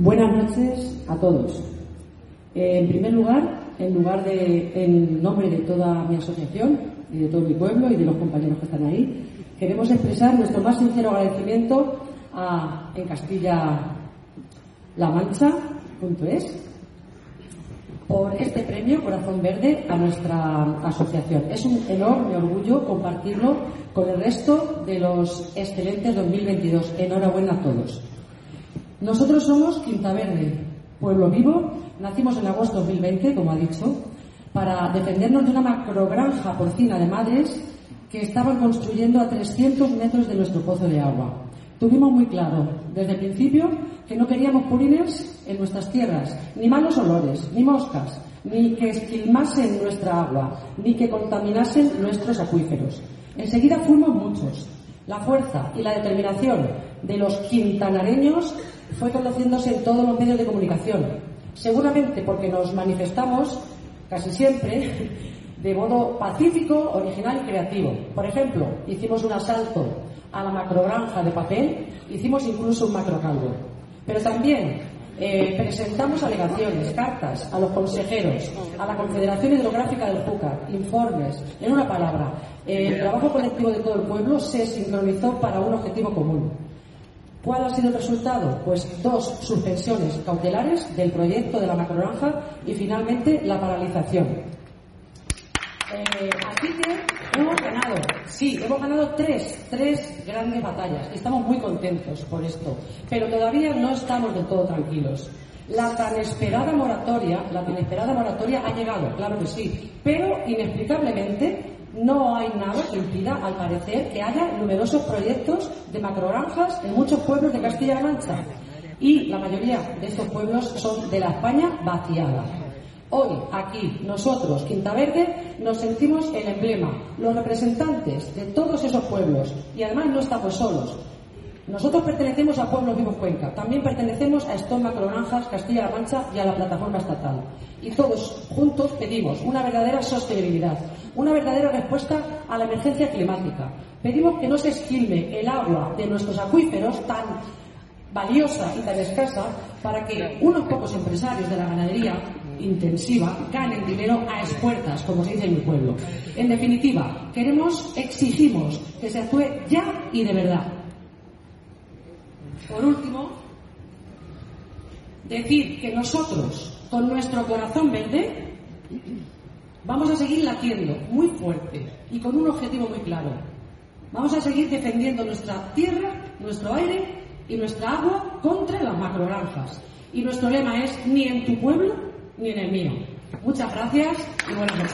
Buenas noches a todos. En primer lugar, en lugar de, en nombre de toda mi asociación y de todo mi pueblo y de los compañeros que están ahí, queremos expresar nuestro más sincero agradecimiento a en Castilla-La Mancha.es por este premio Corazón Verde a nuestra asociación. Es un enorme orgullo compartirlo con el resto de los excelentes 2022. Enhorabuena a todos. Nosotros somos Quinta Verde, pueblo vivo. Nacimos en agosto de 2020, como ha dicho, para defendernos de una macrogranja porcina de madres que estaban construyendo a 300 metros de nuestro pozo de agua. Tuvimos muy claro, desde el principio, que no queríamos purines en nuestras tierras, ni malos olores, ni moscas, ni que esquilmasen nuestra agua, ni que contaminasen nuestros acuíferos. Enseguida fuimos muchos. La fuerza y la determinación de los quintanareños fue conociéndose en todos los medios de comunicación. Seguramente porque nos manifestamos casi siempre de modo pacífico, original y creativo. Por ejemplo, hicimos un asalto a la macrogranja de papel, hicimos incluso un macrocaldo. Pero también eh, presentamos alegaciones, cartas a los consejeros, a la Confederación Hidrográfica del Júcar, informes. En una palabra, el trabajo colectivo de todo el pueblo se sincronizó para un objetivo común. ¿Cuál ha sido el resultado? Pues dos suspensiones cautelares del proyecto de la macrogranja y finalmente la paralización. Eh, así que hemos ganado, sí, hemos ganado tres, tres grandes batallas. Estamos muy contentos por esto, pero todavía no estamos del todo tranquilos. La tan esperada moratoria, la tan esperada moratoria ha llegado, claro que sí, pero inexplicablemente no hay nada que impida, al parecer, que haya numerosos proyectos de macrogranjas en muchos pueblos de Castilla-La Mancha. Y la mayoría de estos pueblos son de la España vaciada. Hoy, aquí, nosotros, Quinta Verde, nos sentimos el emblema, los representantes de todos esos pueblos. Y además no estamos solos. Nosotros pertenecemos a Pueblos Vivos Cuenca, también pertenecemos a Stone Macrogranjas, Castilla-La Mancha y a la plataforma estatal. Y todos juntos pedimos una verdadera sostenibilidad, una verdadera respuesta a la emergencia climática. Pedimos que no se esquilme el agua de nuestros acuíferos tan valiosa y tan escasa para que unos pocos empresarios de la ganadería intensiva ganen dinero a espuertas, como se dice en mi pueblo. En definitiva, queremos, exigimos que se actúe ya y de verdad. Por último, decir que nosotros, con nuestro corazón verde, vamos a seguir latiendo muy fuerte y con un objetivo muy claro. Vamos a seguir defendiendo nuestra tierra, nuestro aire y nuestra agua contra las macrogranjas. Y nuestro lema es ni en tu pueblo ni en el mío. Muchas gracias y buenas noches.